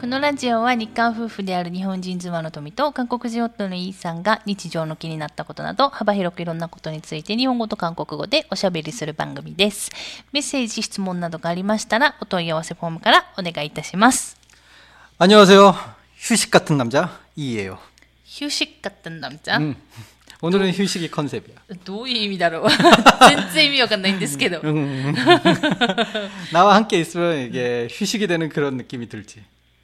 このラジオは日韓夫婦である日本人妻の富と韓国人夫のイーさんが日常の気になったことなど幅広くいろんなことについて日本語と韓国語でおしゃべりする番組です。メッセージ、質問などがありましたらお問い合わせフォームからお願いいたします。 안녕하세요. 휴식 같은 남자 이예요. 휴식 같은 남자? 음. 오늘은 휴식이 컨셉이야. どういう意味だろう全然意味わかんないんですけど。 음. 나와 함께 있으면 이게 휴식이 되는 그런 느낌이 들지.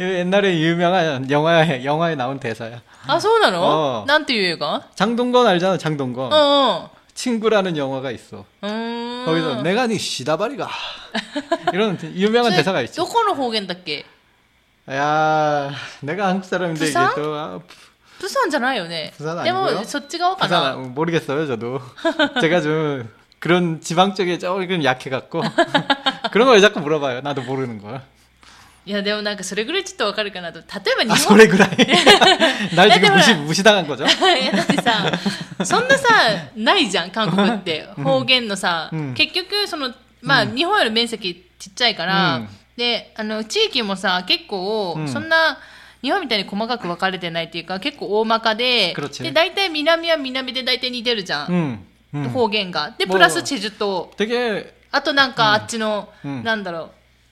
옛날에 유명한 영화에 영화에 나온 대사야. あ、そうなのあなんていう映画 장동건 알잖아 장동건. うん 친구라는 영화가 있어. うん。うーん。 거기서 내가 네 시다발이가 이런 유명한 それ 대사가 있지. どこの方言だっけ 야, 내가 한국 사람인데 이게 부산? 또 아, プサンじゃないよね。 부산 で 아니고요? も、そっち側か 부산 な 아- 모르겠어요 저도. 제가 좀 그런 지방 쪽에 조금 약해갖고 그런 걸 왜 자꾸 물어봐요. 나도 모르는 걸. いやでもなんかそれぐらいちょっとわかるかなと。例えば日本。それぐらい？大丈夫？虫虫だがんこじゃ いやだってさそんなさないじゃん韓国って。方言のさ、うん、結局そのまあ、うん、日本より面積ちっちゃいから、うん、であの地域もさ結構そんな、日本みたいに細かく分かれてないっていうか結構大まかでで大体南は南で大体似てるじゃん、方言が。でプラスチェジュ島。あとなんかあっちの、なんだろう。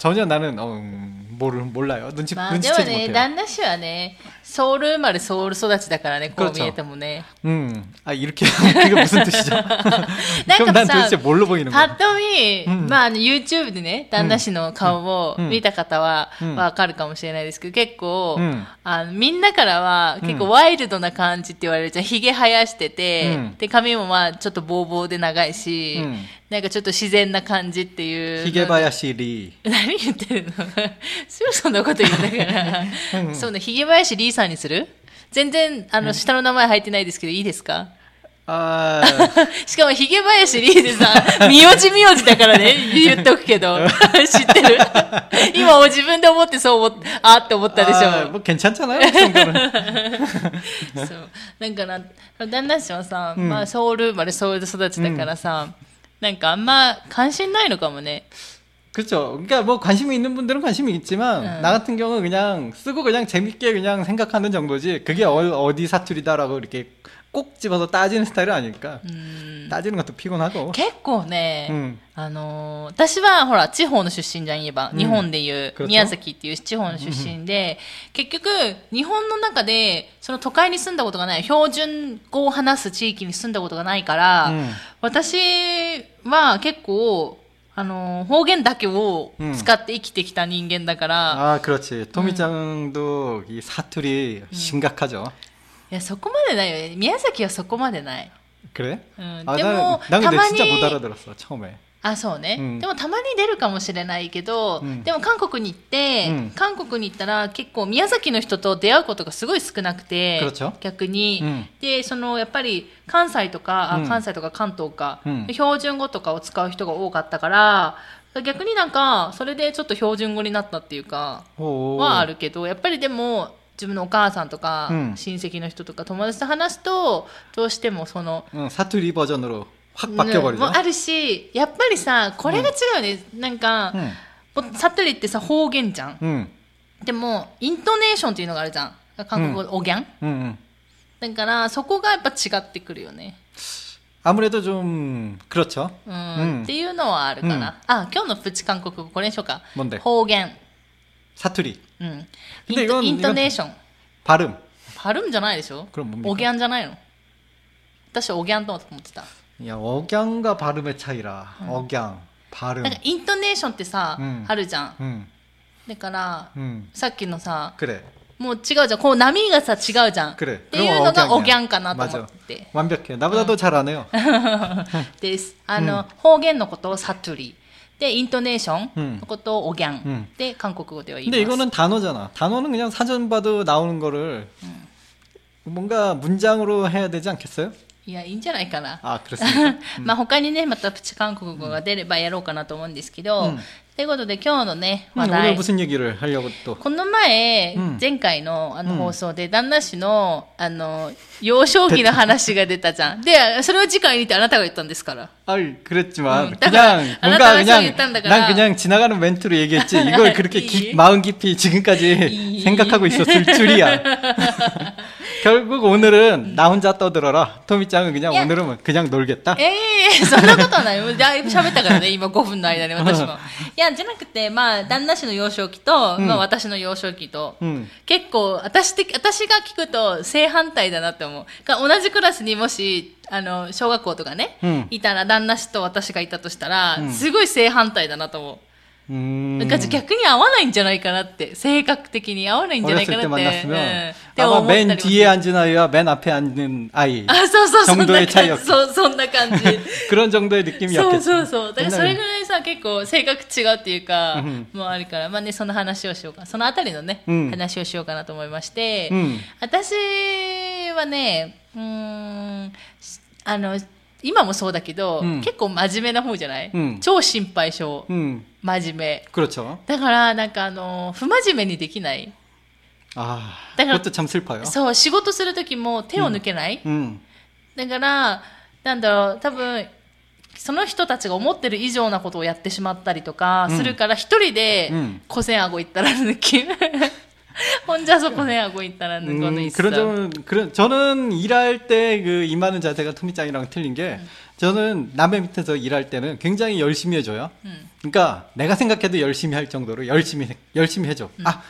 전혀 나는 어, 음, 모르 몰라요. 눈치 まあでも 눈치채지 ね、 못해요. 旦那氏はね、ソウル生まれソウル育ちだからね、こう 그렇죠 見えてもね。 음, 아 이렇게 그게 무슨 뜻이죠? 그럼 난 사- 도대체 뭘로 보이는 ぱ 거야? っと見、うんまああの YouTube でね、旦那氏の顔をうん見た方はうんわかるかもしれないですけど、結構、うんあのみんなからは結構うんワイルドな感じって言われるじゃん。髭生やしてて、うんで、髪もまあちょっとボーボーで長いし、うん なんかちょっと自然な感じっていう。 히게바야시 리. 何言ってるのすぐそんなこと言うんだから。そうね、ひげ林リーさんにする全然、あの、下の名前入ってないですけど、いいですか 아 しかも、ひげ林リーでさ、名字名字だからね、言っとくけど。知ってる今、もう自分で思ってそう思っ、あーって思ったでし 아, ょ。 뭐 괜찮잖아요. 그 정도는. そう。なんかな、旦那氏はさ、うんまあ、ソウル生まれソウルで育ちだからさ、 なんかあんま関心ないのかもね。 그렇죠. 그러니까 뭐 관심이 있는 분들은 관심이 있지만 응. 나 같은 경우는 그냥 쓰고 그냥 재밌게 그냥 생각하는 정도지 그게 어, 디 사투리다라고 이렇게 꼭 집어서 따지는 스타일은 아니니까 うん。 따지는 것도 피곤하고. 結構ね、うんあのー私はほら、地方の出身じゃん、言えば。うん日本でいう、 그렇죠 宮崎っていう地方の出身で、結局、日本の中で、その都会に住んだことがない、標準語を話す地域に住んだことがないから、うん私 は結構、あのー方言だけを使って生きてきた人間だから、 아 그렇지. 토미짱도 이 사투리 심각하죠. いや、そこまでないよね。宮崎はそこまでない。 그래? 음, 아, 근데 난, 뭐 난 근데 진짜 가만히- 못 알아들었어 처음에. あそうね、うん、でもたまに出るかもしれないけど、うん、でも韓国に行って、うん、韓国に行ったら結構宮崎の人と出会うことがすごい少なくて逆に、でそのやっぱり関西とか、あ関西とか関東か、標準語とかを使う人が多かったから逆になんかそれでちょっと標準語になったっていうかはあるけどやっぱりでも自分のお母さんとか、親戚の人とか友達と話すとどうしてもその、うん、サトゥリーバージョンだろう ん 바뀌어버리죠. もあるし、やっぱりさ、これが違うよね。なんか、 응, ぼサトリってさ、方言じゃん。 응, でも、イントネーションっていうのがあるじゃん。韓国語でおぎゃん 응, 응. だから、そこがやっぱ違ってくるよね。 아무래도 좀 그렇죠. うん。うんっていうのはあるかな。あ、今日のプチ韓国語、これにしようか。 뭔데? 方言。 사투리 うん。イ 근데 ント 이건 イントネーション。 발음. パルムじゃないでしょ 그럼 뭡니까? おぎゃんじゃないの私、おぎゃんと思ってた。 야, 억양과 발음의 차이라. 억양. 발음. なんかイントネーションってさ、うんあるじゃん 음, だから、 음. さっきのさ 그래, もう違うじゃんこう波がさ違うじゃん 그래. っていうのが 그럼 おぎゃんかなと思 맞아. って、 완벽해. 나보다도 잘하네요. ですあの、方言のことをサトゥリでイントネーションのことをおぎゃん、うんで韓国語では言いま 근데 す 이거는 단어잖아. 단어는 그냥 사전 봐도 나오는 거를 뭔가 문장으로 해야 되지 않겠어요? いやいいんじゃないかな。あ苦しい、まあ他にねまたプチ韓国語が出ればやろうかなと思うんですけど、うん、ということで今日のね 음, 話 오늘 題、 무슨 얘기를 하려고 또. この前、うん前回のあのうん放送で旦那氏のあの幼少期の話が出たじゃん。で、それを次回にてあなたが言ったんですから。 아, 그랬지만 음, 그냥 딱 뭔가 알았다면서 그냥 일단 난 그냥 지나가는 멘트로 얘기했지. 이걸 그렇게 이. 깊- 마음 깊이 지금까지 이. 생각하고 있었을 줄이야. 결국 오늘은 나 혼자 떠들어라. 토미짱은 그냥 야. 오늘은 그냥 놀겠다. ええそんなことはない。もうだいぶ喋ったからね、今5分の間に私も。 いや、じゃなくて、まあ、旦那氏の幼少期と、うん。まあ私の幼少期と、 음. 結構私的私が聞くと正反対だなって思う。が同じクラスにもしあの小学校とかね、うん。いたら旦那氏と私がいたとしたら、うん。すごい正反対だなと思う、 음. なんか逆に合わないんじゃないかなって性格的に合わないんじゃないか 어렸을 な 때 って、うん 만났으면 って思 아마 ったり 맨 も 뒤에 앉은 아이와 맨 앞에 앉는 아이 あそうそうそんな 정도의 感じ 차이였어. そうそんな感じ 그런 정도의 そう 느낌이었겠지. そうそうだからそれぐらいさ結構性格違うっていうか、うんもうあるからまあねその話をしようかそのあたりのね、うん話をしようかなと思いまして、 음. 私はねうーんあの 今もそうだけど、うん結構真面目な方じゃない、うん超心配性 음. 真面目 그렇죠. だからなんかあの不真面目にできない 아, 내가- 그것도 참 슬퍼요. そう仕事する時も手を抜けない、 음. だからなんだろう多分その人たちが思ってる以上なことをやってしまったりとかうんするから一人でうん고생하고있다라는 느낌 혼자서 고생하고 있다라는 거는 음, 있어. 그런 점은 그런 저는 일할 때 그 임하는 자세가 토미짱이랑 틀린 게 저는 남의 밑에서 일할 때는 굉장히 열심히 해줘요. 음. 그러니까 내가 생각해도 열심히 할 정도로 열심히 해- 열심히 해줘. 아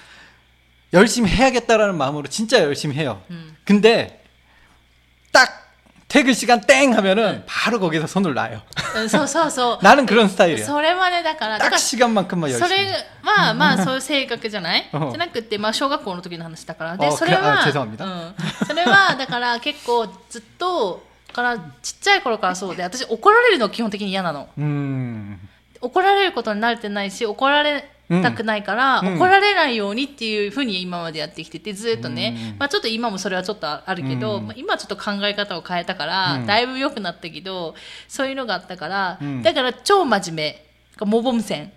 열심히 해야겠다라는 마음으로 진짜 열심히 해요. 음. 근데 딱 퇴근 시간 땡 하면은 바로 거기서 손을 놔요. うんそうそうそう。 나는 그런 스타일이야. それまでだから、だか 딱 ら 시간만큼만 そ 열심히. れは、まあ、そういう性格じゃないじうんゃなくて、まあ、小学校の時の話だから。で、あそれは、あ죄송합니다 うん。それは、だから、結構、ずっと、だから、ちっちゃい頃からそうで、私、怒られるの基本的に嫌なの。 음. 怒られることに慣れてないし、怒られ たくないから、うん。怒られないようにっていうふうに今までやってきてて、ずっとね、うん。まあちょっと今もそれはちょっとあるけど、うん。まあ今ちょっと考え方を変えたから、うん。だいぶ良くなったけど、そういうのがあったから、うん。だから超真面目。モボム線。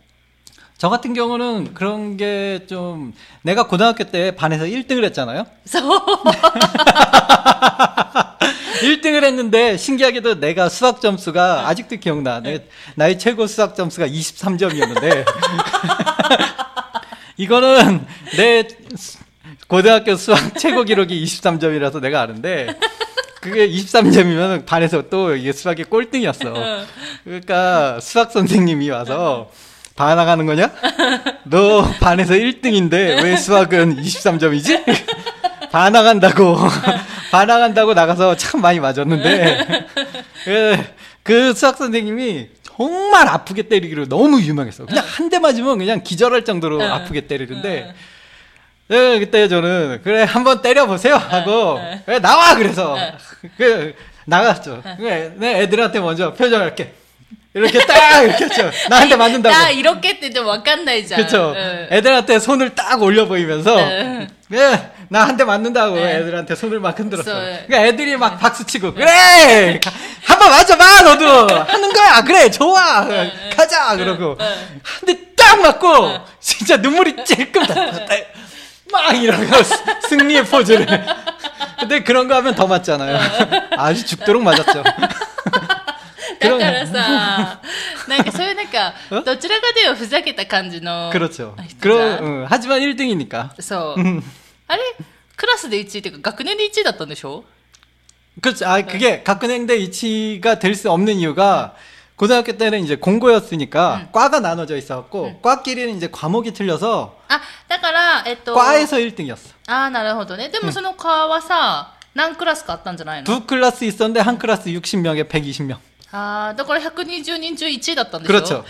저 같은 경우는 그런 게 좀 내가 고등학교 때 반에서 1등을 했잖아요. そう。 1등을 했는데 신기하게도 내가 수학 점수가 아직도 기억나. 내 나의 최고 수학 점수가 23점이었는데 이거는 내 수- 고등학교 수학 최고 기록이 23점이라서 내가 아는데 그게 23점이면 반에서 또 이게 수학이 꼴등이었어. 그러니까 수학 선생님이 와서 반항하는 거냐? 너 반에서 1등인데 왜 수학은 23점이지? 반항한다고 반항한다고 나가서 참 많이 맞았는데 그, 그 수학 선생님이 정말 아프게 때리기로 너무 유명했어. 그냥 한 대 맞으면 그냥 기절할 정도로 응. 아프게 때리는데 예, 그때 저는 그래 한번 때려보세요 하고 그래, 나와 그래서 그 나갔죠. 그래, 내 애들한테 먼저 표정할게. 이렇게 딱 이렇게 했죠. 나한테 맞는다고. 나 이렇게 했는데 와간다이자. 그렇죠. 애들한테 손을 딱 올려 보이면서 네. 예, 나한테 맞는다고 네. 애들한테 손을 막 흔들었어. 요 그러니까 애들이 막 네. 박수 치고 그래 한번 맞아봐 너도 하는 거야 그래 좋아 가자 그러고 한대 딱 맞고 진짜 눈물이 찔끔 났다. 막 이러고 승리의 포즈를. 근데 그런 거 하면 더 맞잖아요. 아주 죽도록 맞았죠. だからさ、なんかそういうなんかん、どちらかというとふざけた感じの 그렇죠. 人じゃ 그런 ん 응, 하지만 1등이니까. そう。あれクラスで1位っていうか学年で1位だったんでしょ 그렇죠. 아, 그게 각근행대 이치가 될 수 없는 이유가 고등학교 때는 이제 공고였으니까 응. 과가 나눠져 있었고 과끼리는 이제 과목이 틀려서 あ、だから、えっと、 과에서 1등이었어. ああ、なるほどね。でもその科はさ、何クラスかあったんじゃないの 두 클래스 있었는데 한 클래스 60명에 120명. ああ、だから120人中1位だったんでしょ 그렇죠.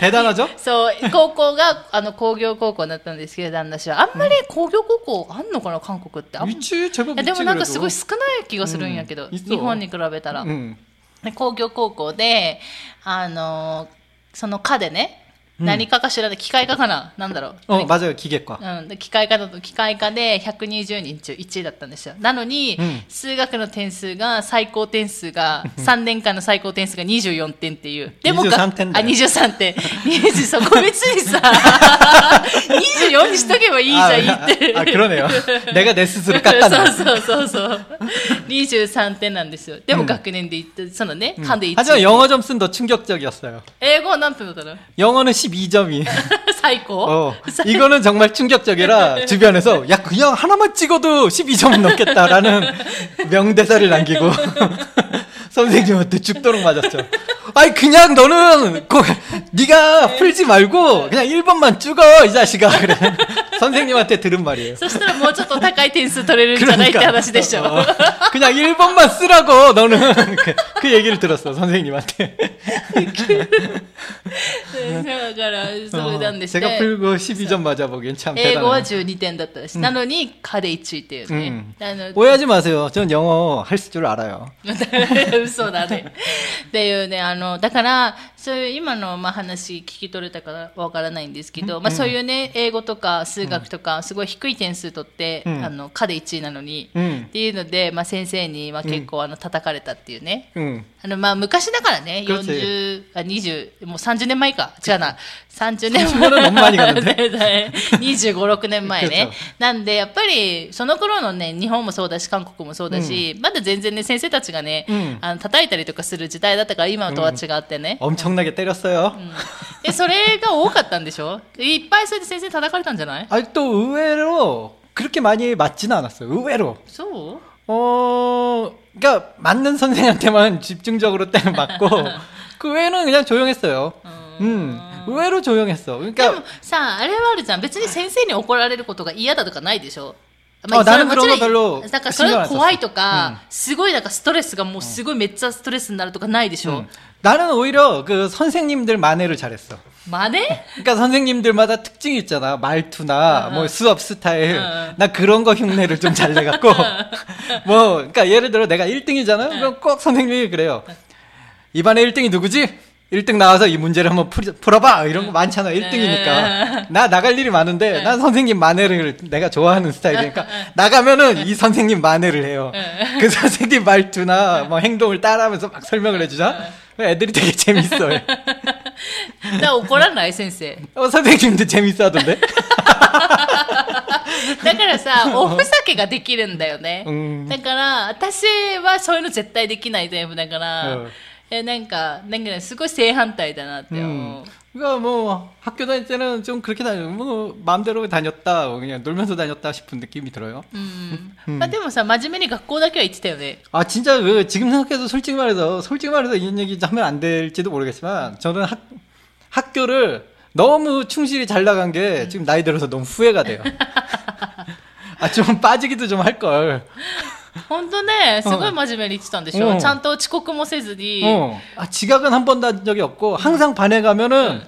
대단하죠? そう、高校が、あの、工業高校だったんですけど、旦那氏は。あんまり工業高校あんのかな、韓国って。あんい 위치 제법 やで 있지 もなんかすごい 그래도. 少ない気がするんやけど、うんいっそ日本に比べたら。 음. で工業高校で、あの、その科でね、うん 何かかしらで機械科かななんだろう。 어 맞아요 기계과. うん、で機械科だと機械科で120人中1位だったんですよ。なのに、うん数学の点数が最高点数が3年間の最高点数が24点っていう。でもが23点だあ、よ23点。20そこ別にさ、24にしとけばいいじゃん、言ってる。 아, 아 그러네요. 내가 내 스스로 깎았네. そうそうそうそう。23点なんですよ。でも学年で言って、そのね、間で1 하지만 位。 영어 점수는 더 충격적이었어요. 英語は何点だったの 영어는 12점이. 最高 어, 이거는 정말 충격적이라 주변에서 야 그냥 하나만 찍어도 12점 넘겠다라는 명대사를 남기고 선생님한테 죽도록 맞았죠. 아니 그냥 너는 그, 네가 풀지 말고 그냥 1번만 찍어 이 자식아 그래. 선생님한테 들은 말이에요. そしたらもうちょっと高い点数取れるんじゃないって話でしょ。 어, 그냥 1번만 쓰라고 너는 그, 그 얘기를 들었어 선생님한테. だから、それなんです 제가 ね。 풀고 12점 맞아보기엔 참 英語は 대단해요. 12点だったし、なのに、科で1位っていうね。あの 오해하지 마세요. 전 영어 할 줄 알아요. 嘘だね。っていうね、あの、だから、そういう今の、まあ、話聞き取れたかわからないんですけど、まあ、そういうね、英語とか数学とか、すごい低い点数取って、うんあの、科で1位なのに、うんっていうので、まあ、先生に、まあ、結構、あの、叩かれたっていうね。 응. あの、まあ、昔だからね、 그렇지 40、あ、20、もう30年前か。違うな。30年 30年前にかなね。25、6年前ね 그렇죠 。なんで、やっぱり、その頃のね、日本もそうだし、韓国もそうだし、まだ全然ね、先生たちがね、うんあの、叩いたりとかする時代だったから、今とは違ってね。 엄청나게 때렸어요. で、それが多かったんでしょいっぱいそれで先生叩かれたんじゃない 아니 또 의외로 그렇게 많이 맞지는 않았어요. 의외로. そう 어, 그러니까 맞는 선생한테만 집중적으로 때는 맞고 그 외에는 그냥 조용했어요. 음, 의외로 조용했어. で 그러니까 もさ、あれはあるじゃん。別に先生に怒られることが嫌だとかないでしょ あそれ나는 もちろん 그런거별로 だからそれが怖いとうかん、すごいなんかストレスがもうすごいめっちゃストレスになるとかないでしょ 음, 나는 오히려 그 선생님들 만회를 잘했어. 真似 그러니까 선생님들마다 특징이 있잖아. 말투나 뭐 수업 스타일. 응. 나 그런 거 흉내를 좀 잘 내갖고 뭐 그러니까 예를 들어 내가 1등이잖아. 그럼 꼭 선생님이 그래요. 이반에 1등이 누구지? 1등 나와서 이 문제를 한번 풀, 풀어봐 이런 거 많잖아 1등이니까 나 나갈 일이 많은데 난 선생님 만회를 내가 좋아하는 스타일이니까 나가면은 이 선생님 만회를 해요 그 선생님 말투나 뭐 행동을 따라하면서 막 설명을 해주자 애들이 되게 재밌어요 だから怒らない先生。 어, 선생님도 재밌어하던데 だからさ、おふざけができるんだよね。うんだから、私はそういうの絶対できないタイプだから、うん えなんか、なんかね、すごい正反対だなって思う。 음. 그러니까 뭐 학교 다닐 때는 좀 그렇게 다녀 뭐 마음대로 다녔다 뭐 그냥 놀면서 다녔다 싶은 느낌이 들어요 うん。まあでもさ、真面目に学校だけは行ってたよね。 아 진짜 그 지금 생각해도 솔직히 말해서 솔직히 말해서 이런 얘기 하면 안 될지도 모르겠지만 저는 학 학교를 너무 충실히 잘 나간 게 지금 나이 들어서 너무 후회가 돼요. 아 좀 빠지기도 좀 할 걸. 本当ね、すごい真面目に言ってたんでしょ、うんちゃんと遅刻もせずに。 어. 아 지각은 한 번도 한 적이 없고 항상 반에 가면은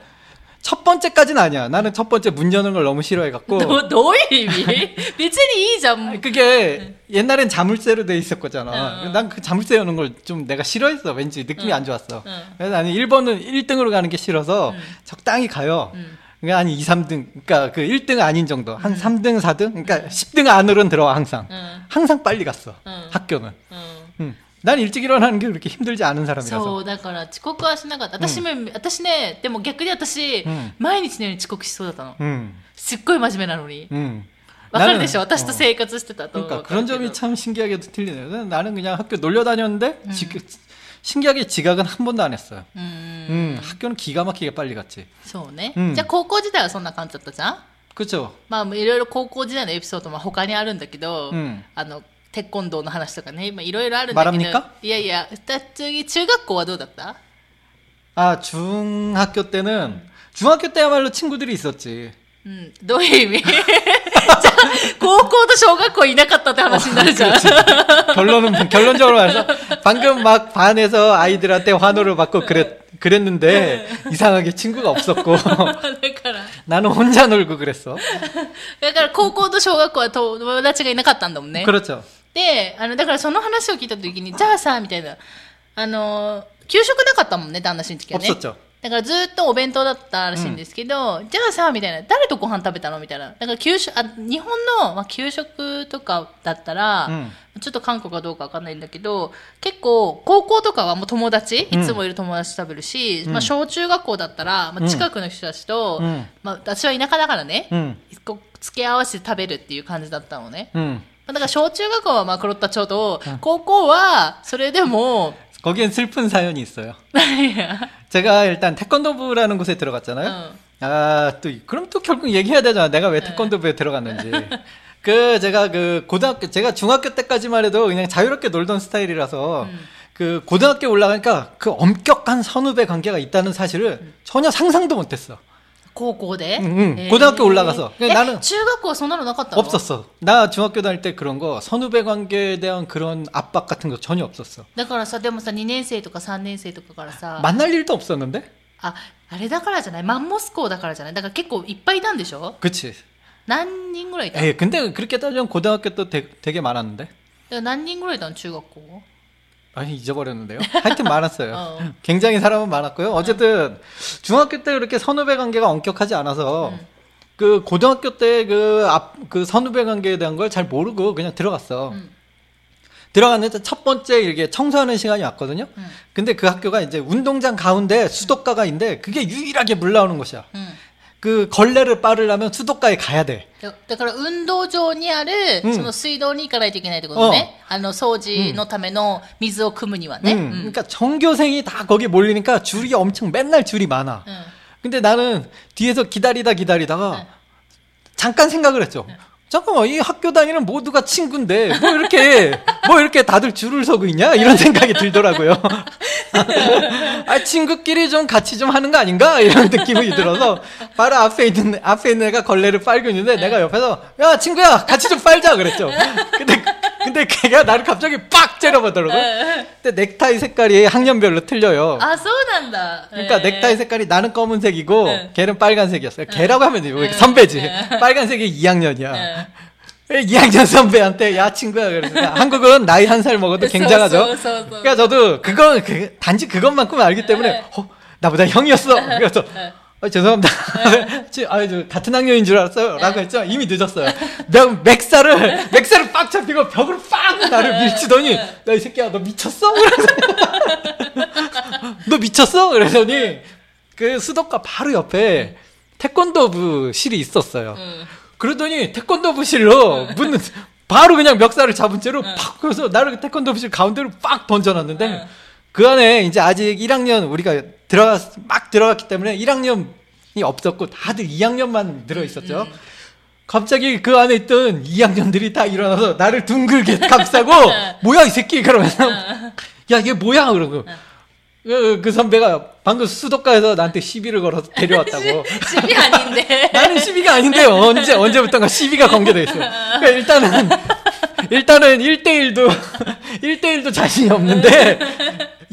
첫 번째까지는 아니야. 나는 첫 번째 문 여는 걸 너무 싫어해갖고 どどういう意味別にいいじゃん。 그게 옛날엔 자물쇠로 돼 있었거잖아. 응. 난 그 자물쇠 여는 걸 좀 내가 싫어했어. 왠지 느낌이 응. 안 좋았어. 응. 그래서 아니 1번은 1등으로 가는 게 싫어서 적당히 가요. 응. 그러니까 아니 2, 3등. 그러니까 그 1등 아닌 정도. 한 3등, 4등. 그러니까 10등 안으로는 들어와 항상. 응. 항상 빨리 갔어. 응. 학교는. うん。 응. 난 일찍 일어나는 게 그렇게 힘들지 않은 そ 사람이라서. う、だから遅刻はしなかった。私も、私ね、でも逆に私、うん毎日のように遅刻しそうだったの。 응. すっごい真面目なのに。 응. わかるでしょ 나는- 私と 어. 生活してたと。 그러니까 그런 점이 참 신기하게도 틀리네요. 나는 그냥 학교 놀려 다녔는데 지- 신기하게 지각은 한 번도 안 했어요. うん。 음, 학교는 기가 막히게 빨리 갔지. そうね、うんじゃあ高校時代はそんな感じだったじゃん 그쵸? まあいろいろ高校時代のエピソードも他にあるんだけど、うんあの、テコンドーの話とかね、今いろいろあるんだけど。 말합니까 いやいや、だ次、中学校はどうだった 아, 중학교 때는, 중학교 때야말로 친구들이 있었지. うん、どういう意味 じ ゃあ、高校と小学校いなかったって話になるじゃん。 결론은 결론적으로 말해서 방금 막 반에서 아이들한테 환호를 받고 그랬 그랬는데 이상하게 친구가 없었고 だから、 나는 혼자 놀고 그랬어. だから高校と小学校は友達がいなかったんだもんね。 그렇죠. で、あの、だからその話を聞いた時に、じゃあさ、みたいな、あの、給食なかったもんねって話の時はね。 없었죠. だからずっとお弁当だったらしいんですけど、じゃあさ、みたいな、誰とご飯食べたのみたいな。だから給食、あ、日本の、まあ、給食とかだったら、うんちょっと韓国かどうかわかんないんだけど、結構、高校とかはもう友達、いつもいる友達と食べるし、まあ、小中学校だったら、まあ、近くの人たちと、うんまあ、私は田舎だからね、 응, こう付け合わせて食べるっていう感じだったのね。 응. だから小中学校はまあ、黒ったちょうど、高校は、それでも、 거기엔 슬픈 사연이 있어요. 제가 일단 태권도부라는 곳에 들어갔잖아요. 응. 아, 또, 그럼 또 결국 얘기해야 되잖아. 내가 왜 태권도부에 들어갔는지. 그, 제가 그, 고등학교, 제가 중학교 때까지만 해도 그냥 자유롭게 놀던 스타일이라서, 그, 고등학교 올라가니까 그 엄격한 선후배 관계가 있다는 사실을 전혀 상상도 못했어. 高校で、 응, 응. えー 고등학교 올라가서. え 그러니까 나는 中学校はそんなのなかったの 없었어. 나 중학교 다닐 때 그런 거, 선후배 관계에 대한 그런 압박 같은 거 전혀 없었어. だからさでもさ2年生とか3年生とかからさ 만날 일도 없었는데? ああれだからじゃないマンモス校だからじゃないだから結構いっぱいいたんでしょ 그치. 何人ぐらいいた 에이, 근데 그렇게 따지면 고등학교 때 되- 되게 많았는데? だから何人ぐらいいたの中学校 아니 잊어버렸는데요. 하여튼 많았어요. 어. 굉장히 사람은 많았고요. 어쨌든 중학교 때 그렇게 선후배 관계가 엄격하지 않아서 그 고등학교 때그앞그 선후배 관계에 대한 걸 잘 모르고 그냥 들어갔어. 음. 들어갔는데 첫 번째 이렇게 청소하는 시간이 왔거든요. 음. 근데 그 학교가 이제 운동장 가운데 수도가가 있는데 그게 유일하게 물 나오는 곳이야. うん、 그 걸레를 빠르려면 수도가에 가야 돼. だだから運動場にある、うんその水道に行かないといけないってことね、あの掃除のための水を汲むにはね、 음, うん 그러니까 전교생이 다 거기 몰리니까 줄이 엄청 맨날 줄이 많아. うん 근데 나는 뒤에서 기다리다 기다리다가 잠깐 생각을 했죠. 잠깐만 이 학교 다니는 모두가 친구인데 뭐 이렇게 뭐 이렇게 다들 줄을 서고 있냐 이런 생각이 들더라고요. 아 친구끼리 좀 같이 좀 하는 거 아닌가 이런 느낌이 들어서 바로 앞에 있는 앞에 있는 애가 걸레를 빨고 있는데 내가 옆에서 야 친구야 같이 좀 빨자 그랬죠. 근데 근데 걔가 나를 갑자기 빡 째려보더라고. 근데 넥타이 색깔이 학년별로 틀려요. 아, 소난다. 그러니까 넥타이 색깔이 나는 검은색이고 걔는 빨간색이었어요. 걔라고 하면 돼요. 선배지. 빨간색이 2학년이야. 2학년 선배한테 야 친구야 그래서 한국은 나이 한 살 먹어도 굉장하죠. 그러니까 저도 그건 그, 단지 그것만큼은 알기 때문에 어, 나보다 형이었어. 그래서 어, 죄송합니다. 지- 아, 저 같은 학년인 줄 알았어요. 라고 했죠. 이미 늦었어요. 맥, 맥살을, 맥살을 빡 잡히고 벽으로 빡 나를 밀치더니, 야, 이 새끼야, 너 미쳤어? 그래서 너 미쳤어? 그러더니, 그 수도가 바로 옆에 태권도부 실이 있었어요. うん 그러더니 태권도부 실로 문 바로 그냥 멱살을 잡은 채로 팍 그래서 나를 태권도부 실 가운데로 빡 던져놨는데 그 안에 이제 아직 1학년 우리가 들어가 막 들어갔기 때문에 1학년이 없었고 다들 2학년만 들어 있었죠. 음, 음. 갑자기 그 안에 있던 2학년들이 다 일어나서 나를 둥글게 감싸고 뭐야 이 새끼 그러면서 야 얘 뭐야 그러고 그, 그, 선배가 방금 수도가에서 나한테 시비를 걸어서 데려왔다고. 시비 아닌데. 나는 시비가 아닌데요. 언제 언제부턴가 시비가 공개돼 있어요. 그러니까 일단은 일단은 1대1도 1대1도 자신이 없는데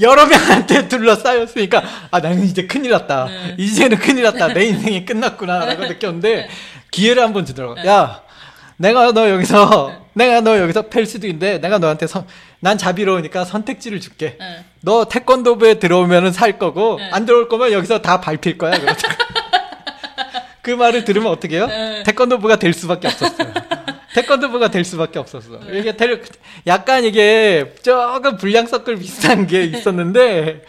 여러 명한테 둘러싸였으니까, 아, 나는 이제 큰일 났다. 이제는 큰일 났다. 내 인생이 끝났구나. 라고 느꼈는데, 기회를 한 번 주더라고. 야, 내가 너 여기서, 내가 너 여기서 팰 수도 있는데, 내가 너한테 선, 난 자비로우니까 선택지를 줄게. うん너 태권도부에 들어오면은 살 거고 네. 안 들어올 거면 여기서 다 밟힐 거야. 그 말을 들으면 어떻게 해요? 네. 태권도부가 될 수밖에 없었어요. 태권도부가 될 수밖에 없었어. 이게 대- 약간 이게 조금 불량 섞을 비슷한 게 있었는데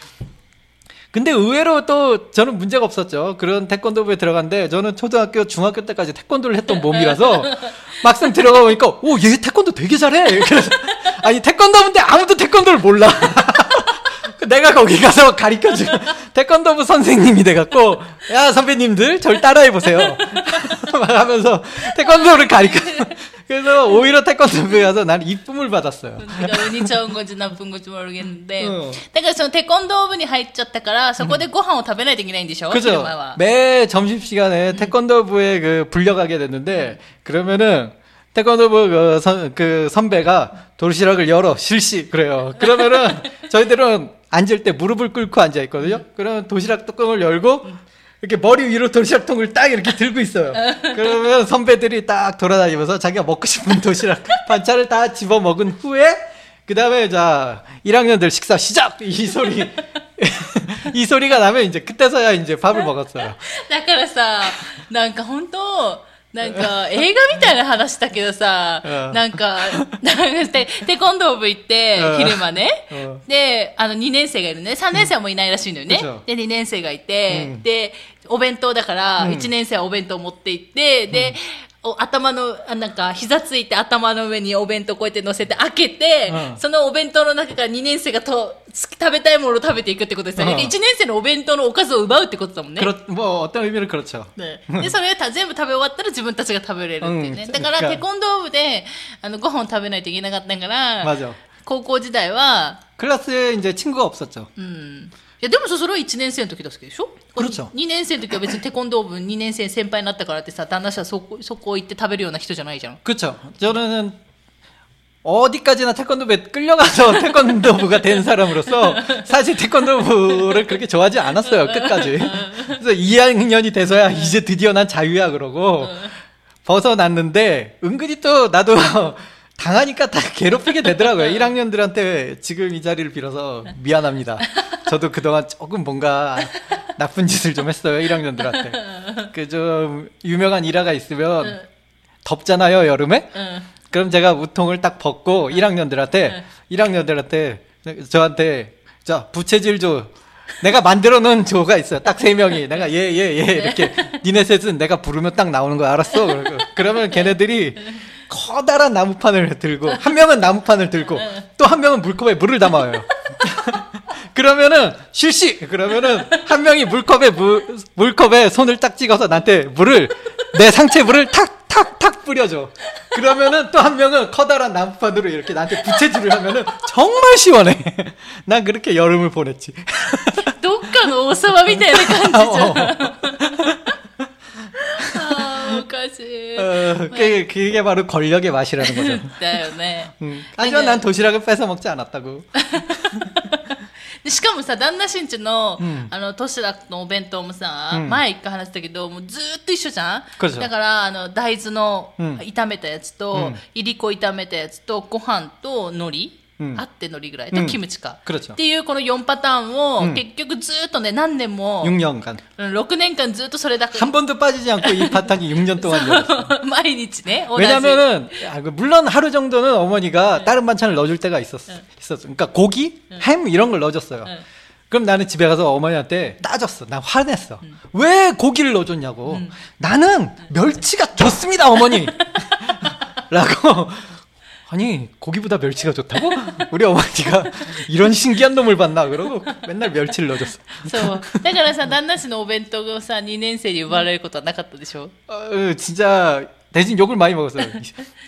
근데 의외로 또 저는 문제가 없었죠. 그런 태권도부에 들어갔는데 저는 초등학교, 중학교 때까지 태권도를 했던 몸이라서 막상 들어가 보니까 오, 얘 태권도 되게 잘해. 그래서 아니 태권도부인데 아무도 태권도를 몰라. 내가 거기 가서 가르쳐주고 태권도부 선생님이 돼갖고 야 선배님들 절 따라해 보세요. 막 하면서 태권도를 가르쳐 그래서 오히려 태권도부에 가서 나는 이쁨을 받았어요. だから、にちゃんごじ何分ごじもあるげんで、うんだからそのテコンドー部に入っちゃったから、そこでご飯を食べないといけないんでしょ昼 그죠? 間は。 매 점심시간에 태권도부에 그 불려가게 됐는데, 그러면은, 태권도부 그, 선, 그 선배가 도시락을 열어, 실시, 그래요. 그러면은, 저희들은 앉을 때 무릎을 꿇고 앉아있거든요? 그러면 도시락 뚜껑을 열고, 이렇게 머리 위로 도시락통을 딱 이렇게 들고 있어요. 그러면 선배들이 딱 돌아다니면서 자기가 먹고 싶은 도시락 반찬을 다 집어 먹은 후에, 그 다음에 자, 1학년들 식사 시작! 이 소리. 이 소리가 나면 이제 그때서야 이제 밥을 먹었어요. だからさ、なんか本当 なんか映画みたいな話だけどさ、うん。なんか、なんかテテコンドー部行ってう、ん。昼間ね。うん。で、あの2年生がいるね。3年生はもういないらしいのよねうん。で、2年生がいてうん、で、お弁当だから、うん。1年生はお弁当持って行って、で、お頭の、あなんか、膝ついて頭の上にお弁当こうやって乗せて開けて、うんそのお弁当の中から2年生がと食べたいものを食べていくってことですよね。うんで1年生のお弁当のおかずを奪うってことだもんね。 그렇, 뭐, 어떤 의미로 그렇죠. ね、で、それた全部食べ終わったら自分たちが食べれるっていうね。うんだから、なんかテコンドー部で、あの、ご飯を食べないといけなかったから、 맞아. 高校時代は、 클래스에 이제 친구가 없었죠. うん。い や、でもさそれは1年生の時だけでしょ그렇죠 2年生の時は別にテコンドー部2年生先輩になったからってさ、旦那氏はそこ、そこ行って食べるような人じゃないじゃん。 그렇죠. 저는 어디까지나 태권도부에 끌려가서 태권도부가 된 사람으로서 사실 태권도부를 그렇게 좋아하지 않았어요. 끝까지. 그래서 2학년이 돼서야 이제 드디어 난 자유야 그러고 벗어났는데 은근히 또 나도 당하니까 다 괴롭히게 되더라고요. 1학년들한테 지금 이 자리를 빌어서 미안합니다. 저도 그동안 조금 뭔가 나쁜 짓을 좀 했어요. 1학년들한테. 그 좀 유명한 일화가 있으면 덥잖아요, 여름에? 그럼 제가 우통을 딱 벗고 1학년들한테 1학년들한테 저한테 자 부채질 조 내가 만들어 놓은 조가 있어요. 딱 세 명이 내가 얘얘얘 이렇게 니네 셋은 내가 부르면 딱 나오는 거 알았어. 그러고 그러면 걔네들이 커다란 나무판을 들고 한 명은 나무판을 들고 또 한 명은 물컵에 물을 담아요. 그러면은 실시 그러면은 한 명이 물컵에 물, 물컵에 손을 딱 찍어서 나한테 물을 내 상체 물을 탁 탁 탁 뿌려줘. 그러면은 또 한 명은 커다란 나무판으로 이렇게 나한테 부채질을 하면은 정말 시원해. 난 그렇게 여름을 보냈지. 독한 오사마 밑에 간지죠. 그게, 그게 바로 권력의 맛이라는 거죠. 네, 네. 음. 하지만 난 도시락을 뺏어 먹지 않았다고. でしかもさ、旦那新地の、うん。あの、トシラのお弁当もさ、うん。前一回話したけど、もうずーっと一緒じゃん？だから、あの、大豆のうん。炒めたやつと、うん。いりこ炒めたやつと、ご飯と海苔、うん あって海苔ぐらい。と、うんキムチか。 그렇죠. っていうこの4パターンを、うん結局ずーっとね、何年も、 6년간. うん6年間ずっとそれだけ。 한 번도 빠지지 않고 이 파탄이 6년 동안 이어졌어요. 毎日ね、同じ。 왜냐면은 아, 그 물론 하루 정도는 어머니가 다른 반찬을 넣어줄 때가 있었어. 있었어. 그러니까 고기, 햄 이런 걸 넣어줬어요. 응. 그럼 나는 집에 가서 어머니한테 따졌어. 난 화냈어. 왜 고기를 넣어줬냐고. 나는 멸치가 좋습니다, 어머니. 라고. 아니 고기보다 멸치가 좋다고? 우리 어머니가 이런 신기한 놈을 봤나 그러고 맨날 멸치를 넣어줬어. そう。だからさ、旦那氏のお弁当がさ、2年生に奪われることはなかったでしょ 어, 진짜 대신 욕을 많이 먹었어요.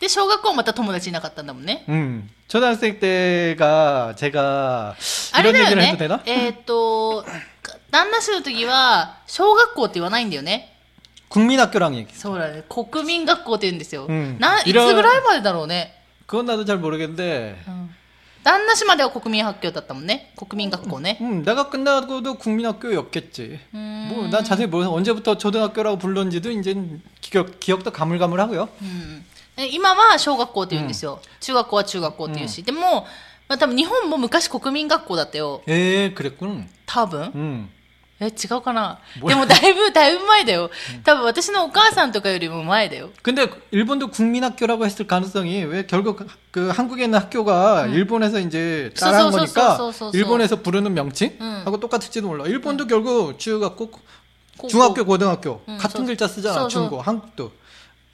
で、小学校はまた友達いなかったんだもんね。 음. 초등학생 때가 제가 あれ 이런 だよ 얘기를 ね 해도 되나? 。えーっと、旦那氏の時は、小学校って言わないんだよね。 국민학교랑 얘기. そうだね。国民学校って言うんですよ。うんないついろぐらいまでだろうね。 그건 나도 잘 모르겠는데 うん旦那氏までは国民学校だったもんね。国民学校ね。 음, 내가 끝나고도 국민학교였겠지. うーん 뭐, 난 자세히 모르서 언제부터 초등학교라고 불렀는지도 이제 기억, 기억도 가물가물하고요. うんえ 今は小学校って言うんですよ。中学校は中学校って言うし。でも、まあ多分日本も昔国民学校だったよ。 에, 그랬군. 多分。 음. え、違うかなでもだいぶ、だいぶ前だよ。多分私のお母さんとかよりも前だよ。 근데 일본도 국민학교라고 했을 가능성이 왜 결국 그 한국에 있는 학교가 일본에서 이제 따라한 쏘, 쏘, 거니까 쏘, 쏘, 쏘, 쏘. 일본에서 부르는 명칭 응. 하고 똑같을지도 몰라. 일본도 결국 중학교, 고- 중학교, 고등학교 응, 같은 쏘, 글자 쓰잖아. 쏘, 쏘. 중고, 한국도.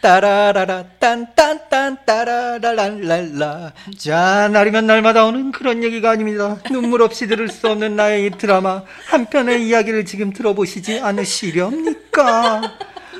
따라라라 딴딴딴 따라라랄랄라. 자 날이면 날마다 오는 그런 얘기가 아닙니다. 눈물 없이 들을 수 없는 나의 이 드라마. 한 편의 이야기를 지금 들어보시지 않으시렵니까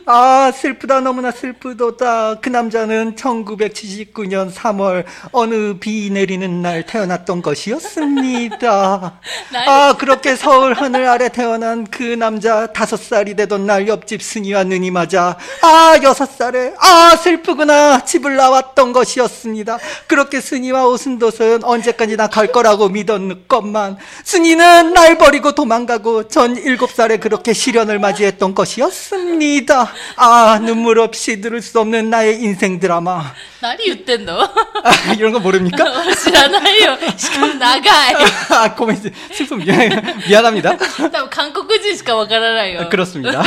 아 슬프다 너무나 슬프도다. 그 남자는 1979년 3월 어느 비 내리는 날 태어났던 것이었습니다. 아 그렇게 서울 하늘 아래 태어난 그 남자 다섯 살이 되던 날 옆집 순이와 눈이 맞아 아 여섯 살에 아 슬프구나. 집을 나왔던 것이었습니다. 그렇게 순이와 오순도순 언제까지나 갈 거라고 믿었건만. 순이는 날 버리고 도망가고 전 일곱 살에 그렇게 시련을 맞이했던 것이었습니다 아 눈물 없이 들을 수 없는 나의 인생 드라마 何言ってんの 아, 이런 거 모릅니까? 知らないよ。しかも長い。 아 고멘 슬픔 미안, 미안합니다 多分韓国人しかわからないよ。 그렇습니다.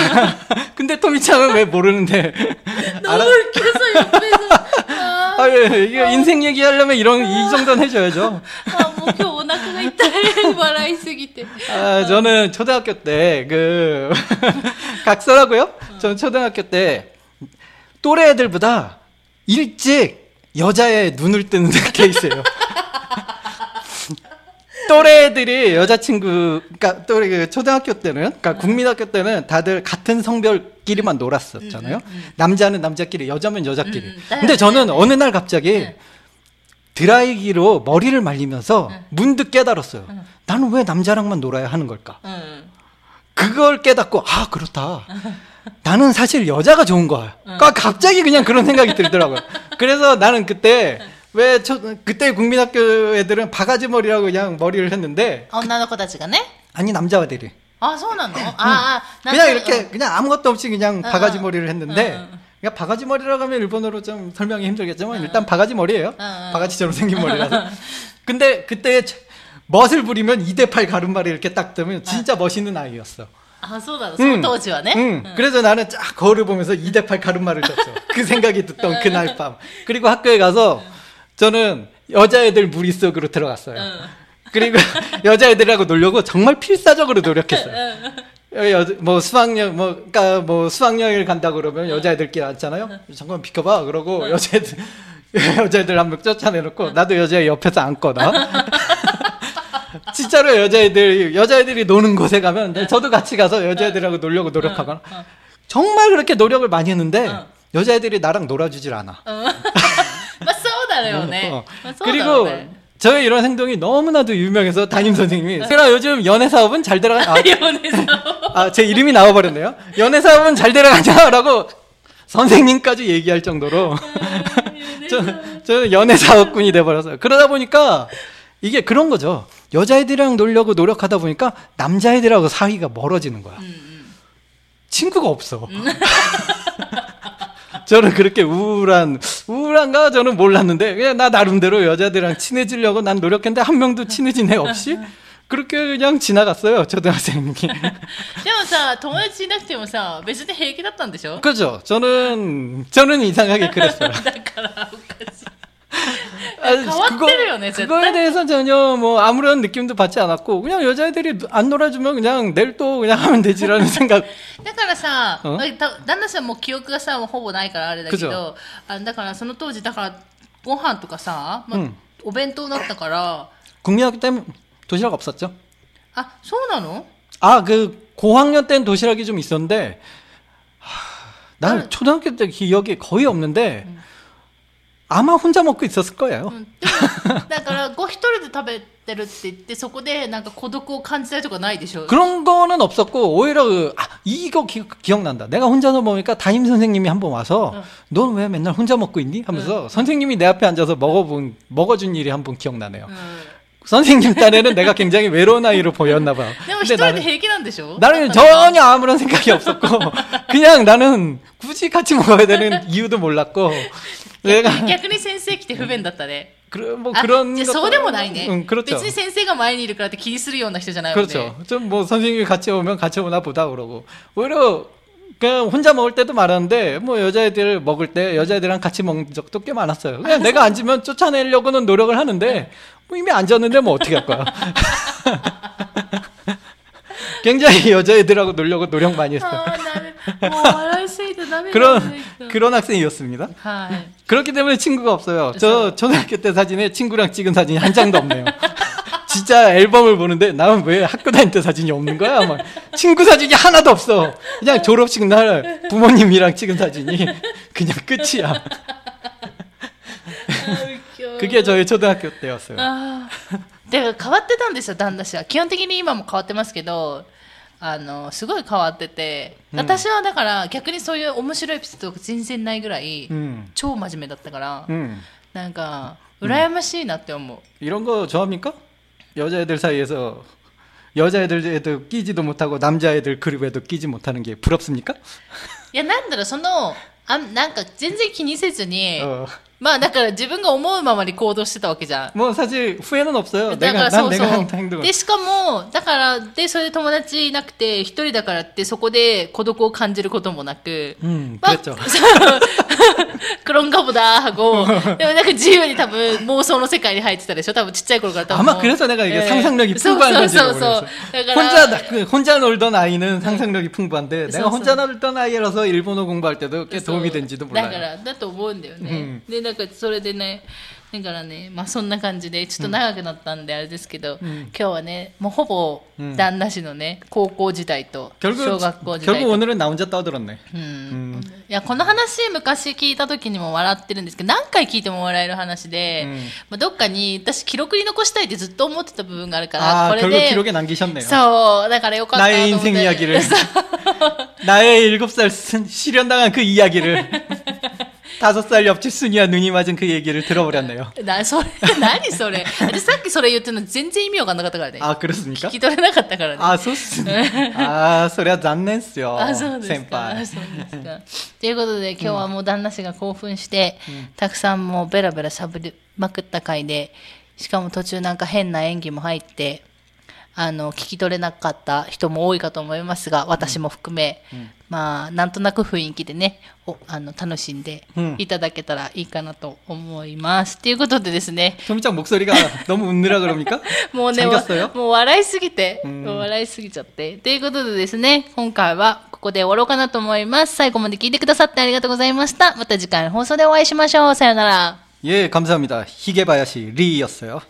근데 토미짱은 왜 모르는데? 알아? 너무 웃겨서 옆에서. 아, 아, 예, 이게 인생 얘기하려면 이런 이 정도는 해줘야죠. 아, 뭐 今日お腹が痛い。笑いすぎて。 아, 저는 초등학교 때 그 각서라고요? 저는 초등학교 때 또래 애들보다 일찍 여자의 눈을 뜨는 케이스예요. 또래 애들이 여자친구, 그러니까 또래 그 초등학교 때는, 그러니까 국민학교 때는 다들 같은 성별끼리만 놀았었잖아요. 남자는 남자끼리, 여자면 여자끼리. 음, 음. 근데 저는 어느 날 갑자기 드라이기로 머리를 말리면서 응. 문득 깨달았어요. 응. 나는 왜 남자랑만 놀아야 하는 걸까? 응. 그걸 깨닫고 아 그렇다. 나는 사실 여자가 좋은 거야. 갑자기 그냥 그런 생각이 들더라고요. 그래서 나는 그때 왜 저, 그때 국민학교 애들은 바가지 머리라고 그냥 머리를 했는데 어, 그 언나노코다지가네? 아니 남자와들이. 아 서운한 거. 어, 아, 아 그냥 이렇게 어. 그냥 아무것도 없이 그냥 바가지 머리를 했는데. 그러니까 바가지 머리라고 하면 일본어로 좀 설명이 힘들겠지만 어. 일단 바가지 머리예요. 아, 아. 어. 바가지처럼 생긴 머리라서. 근데 그때 멋을 부리면 2대8 가른말이 이렇게 딱 뜨면 진짜 멋있는 아이였어. 아, 소다. 음. 소도지와네? 음. 그래서 나는 쫙 거울을 보면서 2대8 가른말을 쳤어. 그 생각이 듣던 그날 밤. 그리고 학교에 가서 저는 여자애들 무리 속으로 들어갔어요. 그리고 여자애들하고 놀려고 정말 필사적으로 노력했어요. 뭐 수학여행 뭐 그러니까 뭐 수학여행을 간다 그러면 여자애들끼리 앉잖아요. 잠깐 비켜봐. 그러고 여자애들 여자애들 한 명 쫓아내놓고 나도 여자애 옆에서 앉거나. 진짜로 여자애들 여자애들이 노는 곳에 가면 저도 같이 가서 여자애들하고 놀려고 노력하거나. 정말 그렇게 노력을 많이 했는데 여자애들이 나랑 놀아주질 않아. 맞 어. 그리고 저의 이런 행동이 너무나도 유명해서 담임 선생님이 제가 요즘 연애 사업은 잘 들어가 아, 연애 사업. 아 제 이름이 나와버렸네요 연애 사업은 잘 들어가냐라고 선생님까지 얘기할 정도로 저, 저 연애 사업꾼이 돼버렸어요 그러다 보니까 이게 그런 거죠. 여자애들이랑 놀려고 노력하다 보니까 남자애들하고 사이가 멀어지는 거야. 음, 음. 친구가 없어. 음. 저는 그렇게 우울한, 우울한가 저는 몰랐는데, 그냥 나 나름대로 여자들이랑 친해지려고 난 노력했는데, 한 명도 친해진 애 없이, 그렇게 그냥 지나갔어요, 초등학생이. でもさ、友達いなくてもさ、別に平気だったんでしょ 그죠? 저는, 저는 이상하게 그랬어요. だからおかしい。 아, 変わってるよね、絶 그거에 対。 대해서 전혀 뭐 아무런 느낌도 받지 않았고, 그냥 여자애들이 안 놀아주면 그냥 내일 또 그냥 하면 되지라는 생각. だからさ、うんだ旦那さんもう記憶がさ、もうほぼないからあれだけくど、あだからその当時、だからご飯とかさ、まあうんお弁当だったから、 국민학교 때문에 도시락 없었죠? あ、そうなの 아, 그, 고학년 때는 도시락이 좀 있었는데, 하, 난 나는- 초등학교 때 기억이 거의 없는데, 아마 혼자 먹고 있었을 거예요. うんでもだからご一人で食べてるって言ってそこでなんか孤独を感じたりとかないでしょ 그런 거는 없었고 오히려 그, 아 이거 기, 기억난다. 내가 혼자서 먹으니까 담임 선생님이 한 번 와서 응. 넌 왜 맨날 혼자 먹고 있니? 하면서 선생님이 내 앞에 앉아서 먹어본 먹어준 일이 한 번 기억나네요. うん 선생님 딴에는 내가 굉장히 외로운 아이로 보였나 봐요. でも一人で平気なんでしょ 나는 전혀 아무런 생각이 없었고 그냥 나는 굳이 같이 먹어야 되는 이유도 몰랐고 내가 逆に先生来て不便だったね 그, 뭐 あ 그런 じゃあ 것도- そうでもないね、 응, 그렇죠. 別に先生が前にいるからって気にするような人じゃないもんね 그렇죠. 좀 뭐 선생님이 같이 오면 같이 오나 보다 그러고 오히려 그냥 혼자 먹을 때도 많았는데 뭐 여자애들 먹을 때 여자애들이랑 같이 먹은 적도 꽤 많았어요. 그냥 내가 앉으면 쫓아내려고는 노력을 하는데 뭐 이미 앉았는데 뭐 어떻게 할 거야. 굉장히 여자애들하고 놀려고 노력 많이 했어요. あ ーなるもう笑いすぎてダメなん 그런 だけど 그런 학생이었습니다. はい 그렇기 때문에 친구가 없어요. 저 초등학교 때 사진에 친구랑 찍은 사진이 한 장도 없네요. 진짜 앨범을 보는데 나는 왜 학교 다닐 때 사진이 없는 거야? 막 친구 사진이 하나도 없어. 그냥 졸업식 날 부모님이랑 찍은 사진이 그냥 끝이야. 그게 저희 초등학교 때였어요. あーで変わってたんですよ旦那氏は基本的に今も変わってますけど あのすごい変わってて、うん私はだから逆にそういう面白いエピソードが全然ないぐらい、 음, 超真面目だったから、 음. なんか羨ましいなって思う、 이런 거 좋아합니까? 여자애들 사이에서 여자애들에도 끼지도 못하고 남자애들 그룹에도 끼지 못하는 게 부럽습니까? いやなんだろうそのあなんか全然気にせずに、 어, まあだから自分が思うままに行動してたわけじゃん 뭐 사실 후회는 없어요. だか 내가 らそ 난 うそ 내가 う 한 행동을 でしかもだからでそれで友達いなくて一人だからってそこで孤独を感じることもなく 음, 막 그랬죠. 그런가보다 하고でもなんか自由に多分妄想の世界に入ってたでしょ多分ちっちゃい頃から多分 아마 그래서 내가 이게 예. 상상력이 そう 풍부한 そう 건지 そうそう 모르겠어. だから 혼자 나- 그 혼자 놀던 아이는 상상력이 풍부한데 내가 쏘, 혼자 쏘. 놀던 아이라서 일본어 공부할 때도 꽤 そう 도움이 된지도 だか 몰라요. らだと思うんだよね、うんで なんかそれでねだからねまあそんな感じでちょっと長くなったんであれですけど、ん今日はねもうほぼうん旦那氏のね高校時代と 결국 小学校時代 결국 と 오늘은 나 혼자 떠들었네. うんうんいやこの話昔聞いた時にも笑ってるんですけど何回聞いても笑える話で、うんまあ、どっかに私記録に残したいってずっと思ってた部分があるから、 아 これ 결국 で 기록에 남기셨네요. そうだからよかったなと 나의 思って 인생 이야기를 そう 나의 일곱 살 쓴- 실현당한 그 이야기를 다섯 살 옆집 순이와 눈이 맞은 그 얘기를 들어버렸네요. なそれ何それ私さっきそれ言ってるの全然意味わかんなかったからね 아 그렇습니까? 聞き取れなかったからね 아 소스. 아 소리야 잔넨스요. あそうですか 센파이. そうですかということで今日はもう旦那氏が興奮して、たくさんもうベラベラしゃべりまくった回でしかも途中なんか変な演技も入ってあの聞き取れなかった人も多いかと思いますが私も含め、 まあなんとなく雰囲気でねおあの楽しんでうんいただけたらいいかなと思います。ということでですね 토미짱 목소리가 너무 웃느라 그럽니까? もうね、 잠겼어요? もう笑いすぎて、うんもう笑いすぎちゃって。ということでですね、今回はここで終わろうかなと思います。最後まで聞いてくださってありがとうございました。また次回の放送でお会いしましょう。さよなら。 예 감사합니다. 히게바야시 리였어요.